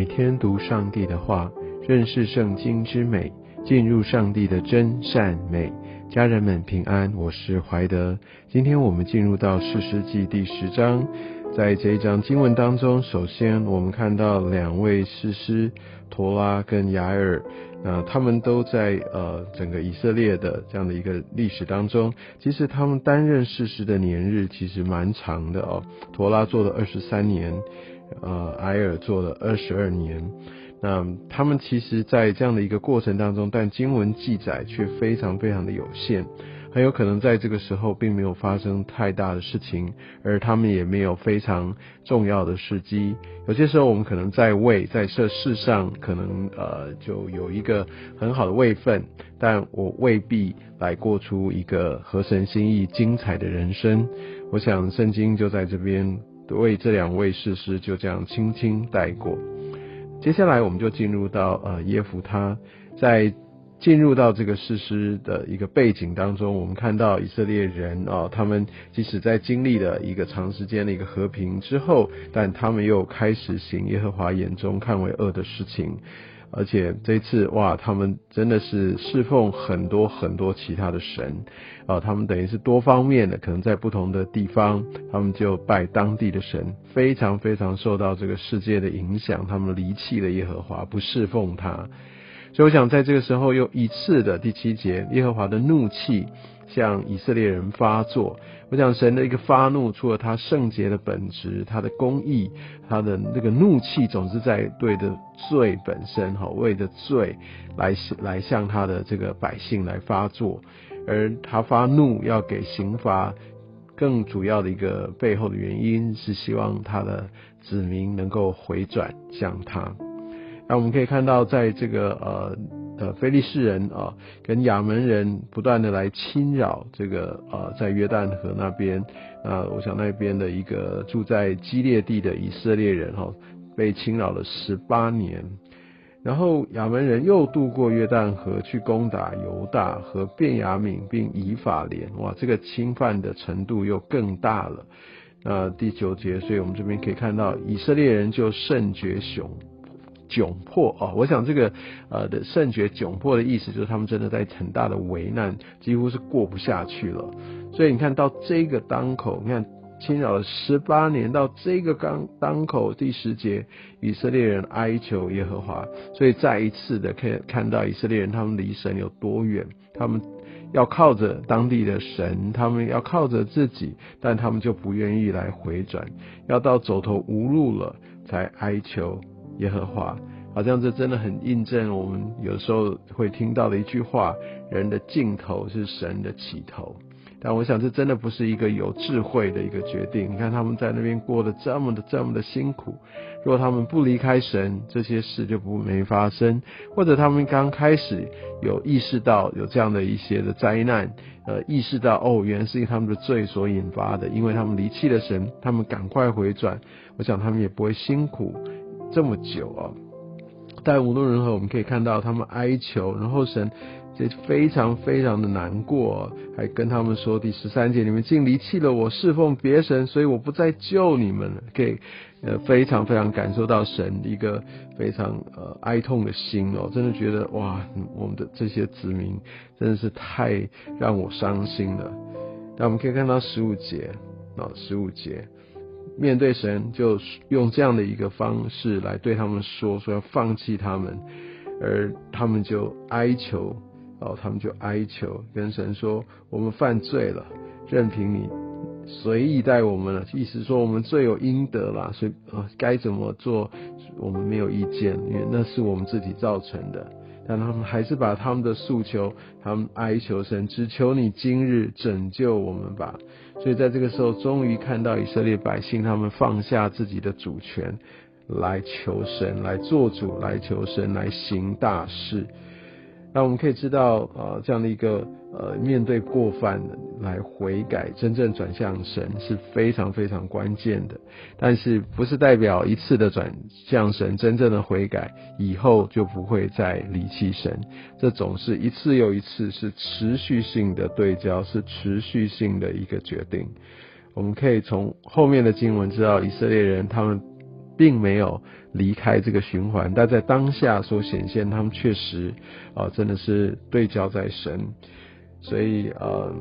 每天读上帝的话，认识圣经之美，进入上帝的真善美。家人们平安，我是怀德。今天我们进入到四世纪第十章，在这一章经文当中，首先我们看到两位士师陀拉跟雅尔，那他们都在呃整个以色列的这样的一个历史当中，其实他们担任士师的年日其实蛮长的哦。陀拉做了二十三年，呃，埃尔做了二十二年。那他们其实，在这样的一个过程当中，但经文记载却非常非常的有限，很有可能在这个时候并没有发生太大的事情，而他们也没有非常重要的时机。有些时候，我们可能在位，在这世上，可能呃就有一个很好的位分，但我未必来过出一个合神心意、精彩的人生。我想，圣经就在这边为这两位事师就这样轻轻带过。接下来我们就进入到呃耶夫他，在进入到这个事师的一个背景当中，我们看到以色列人啊，他们即使在经历了一个长时间的一个和平之后，但他们又开始行耶和华眼中看为恶的事情。而且这次哇，他们真的是侍奉很多很多其他的神啊，他们等于是多方面的，可能在不同的地方，他们就拜当地的神，非常非常受到这个世界的影响，他们离弃了耶和华，不侍奉他。所以我想在这个时候又一次的第七节，耶和华的怒气。向以色列人发作，我想神的一个发怒，除了他圣洁的本质，他的公义，他的那个怒气，总是在对的罪本身，哈，为的罪来来向他的这个百姓来发作，而他发怒要给刑罚，更主要的一个背后的原因是希望他的子民能够回转向他。那我们可以看到，在这个呃。呃，菲利士人啊，跟亚门人不断的来侵扰这个呃，在约旦河那边啊，我想那边的一个住在基列地的以色列人哈，被侵扰了十八年，然后亚门人又渡过约旦河去攻打犹大和便雅悯并以法莲，哇，这个侵犯的程度又更大了。那第九节，所以我们这边可以看到以色列人就甚觉雄。窘迫啊！我想这个呃的圣绝窘迫的意思，就是他们真的在很大的危难，几乎是过不下去了。所以你看到这个当口，你看侵扰了十八年，到这个当当口第十节，以色列人哀求耶和华，所以再一次的可以看到以色列人他们离神有多远，他们要靠着当地的神，他们要靠着自己，但他们就不愿意来回转，要到走投无路了才哀求。耶和华，好像这真的很印证我们有时候会听到的一句话：人的尽头是神的起头。但我想这真的不是一个有智慧的一个决定。你看他们在那边过得这么的这么的辛苦，如果他们不离开神，这些事就不没发生；或者他们刚开始有意识到有这样的一些的灾难，呃，意识到哦，原来是他们的罪所引发的，因为他们离弃了神，他们赶快回转，我想他们也不会辛苦。这么久啊！但无论如何，我们可以看到他们哀求，然后神就非常非常的难过，还跟他们说第十三节：你们竟离弃了我，侍奉别神，所以我不再救你们了。可以呃非常非常感受到神一个非常呃哀痛的心哦，真的觉得哇，我们的这些子民真的是太让我伤心了。那我们可以看到十五节啊，十五节。面对神，就用这样的一个方式来对他们说，说要放弃他们，而他们就哀求，哦，他们就哀求，跟神说：我们犯罪了，任凭你随意待我们了。意思说我们罪有应得啦，所以呃该怎么做，我们没有意见，因为那是我们自己造成的。但他们还是把他们的诉求，他们哀求神，只求你今日拯救我们吧。所以在这个时候，终于看到以色列百姓他们放下自己的主权，来求神，来做主，来求神，来行大事。那我们可以知道，呃，这样的一个呃，面对过犯来悔改，真正转向神是非常非常关键的。但是不是代表一次的转向神，真正的悔改以后就不会再离弃神？这总是一次又一次，是持续性的对焦，是持续性的一个决定。我们可以从后面的经文知道，以色列人他们。并没有离开这个循环，但在当下所显现，他们确实啊，真的是对焦在神，所以呃，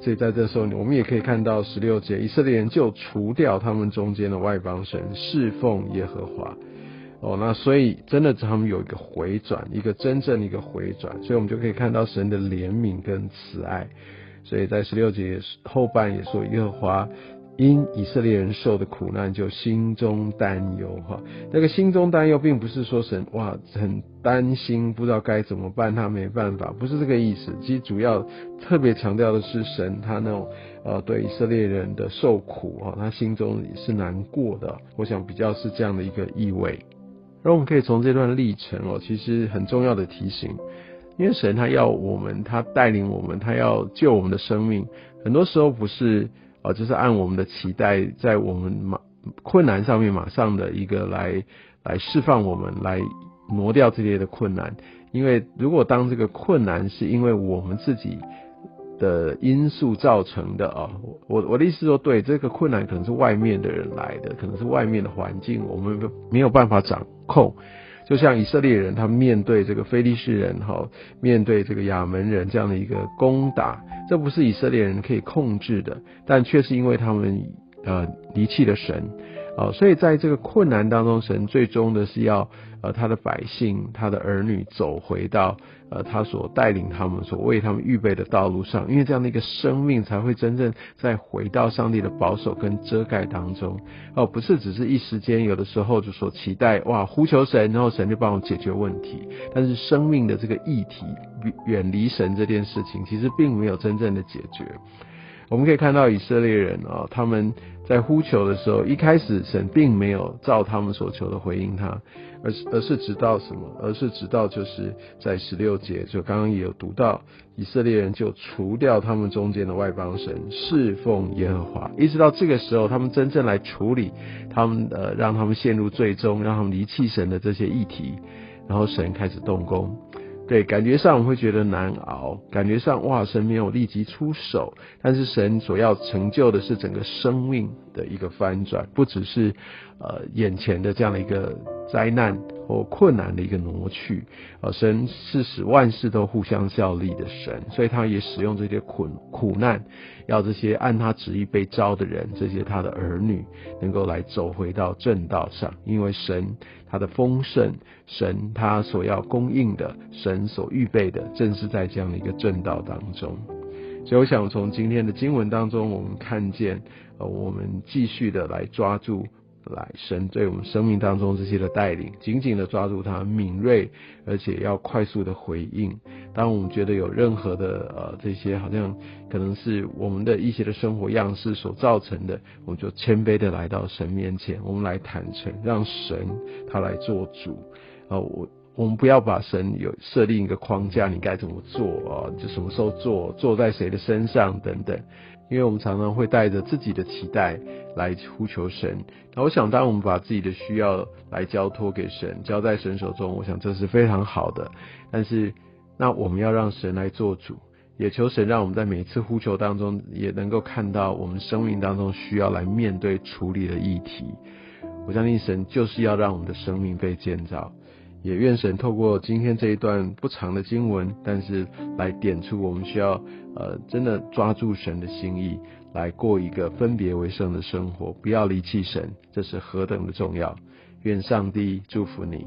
所以在这时候，我们也可以看到十六节，以色列人就除掉他们中间的外邦神，侍奉耶和华。哦，那所以真的他们有一个回转，一个真正的一个回转，所以我们就可以看到神的怜悯跟慈爱。所以在十六节后半也说，耶和华因以色列人受的苦难就心中担忧哈。那个心中担忧，并不是说神哇很担心，不知道该怎么办，他没办法，不是这个意思。其实主要特别强调的是神他那种呃对以色列人的受苦哈，他心中是难过的。我想比较是这样的一个意味。而我们可以从这段历程哦，其实很重要的提醒，因为神他要我们，他带领我们，他要救我们的生命，很多时候不是啊，就是按我们的期待，在我们马困难上面马上的一个来来释放我们，来挪掉这些的困难。因为如果当这个困难是因为我们自己。的因素造成的啊，我我的意思说，对这个困难可能是外面的人来的，可能是外面的环境，我们没有办法掌控。就像以色列人，他们面对这个非利士人哈，面对这个亚门人这样的一个攻打，这不是以色列人可以控制的，但却是因为他们呃离弃了神。哦，所以在这个困难当中，神最终的是要呃他的百姓、他的儿女走回到呃他所带领他们、所为他们预备的道路上，因为这样的一个生命才会真正再回到上帝的保守跟遮盖当中。哦，不是只是一时间，有的时候就说期待哇呼求神，然后神就帮我解决问题。但是生命的这个议题远离神这件事情，其实并没有真正的解决。我们可以看到以色列人啊，他们在呼求的时候，一开始神并没有照他们所求的回应他，而是而是直到什么？而是直到就是在十六节，就刚刚也有读到，以色列人就除掉他们中间的外邦神，侍奉耶和华，一直到这个时候，他们真正来处理他们呃，让他们陷入最终，让他们离弃神的这些议题，然后神开始动工。对，感觉上我们会觉得难熬，感觉上哇，神没有立即出手，但是神所要成就的是整个生命。的一个翻转，不只是呃眼前的这样的一个灾难或困难的一个挪去，呃，神是使万事都互相效力的神，所以他也使用这些苦苦难，要这些按他旨意被招的人，这些他的儿女，能够来走回到正道上，因为神。他的丰盛，神他所要供应的，神所预备的，正是在这样的一个正道当中。所以，我想从今天的经文当中，我们看见，呃，我们继续的来抓住。来，神对我们生命当中这些的带领，紧紧的抓住它，敏锐，而且要快速的回应。当我们觉得有任何的呃这些好像可能是我们的一些的生活样式所造成的，我们就谦卑的来到神面前，我们来坦诚，让神他来做主。啊，我我们不要把神有设定一个框架，你该怎么做啊？就什么时候做，做在谁的身上等等。因为我们常常会带着自己的期待来呼求神，那我想，当我们把自己的需要来交托给神，交在神手中，我想这是非常好的。但是，那我们要让神来做主，也求神让我们在每一次呼求当中，也能够看到我们生命当中需要来面对处理的议题。我相信神就是要让我们的生命被建造。也愿神透过今天这一段不长的经文，但是来点出我们需要呃真的抓住神的心意，来过一个分别为圣的生活，不要离弃神，这是何等的重要。愿上帝祝福你。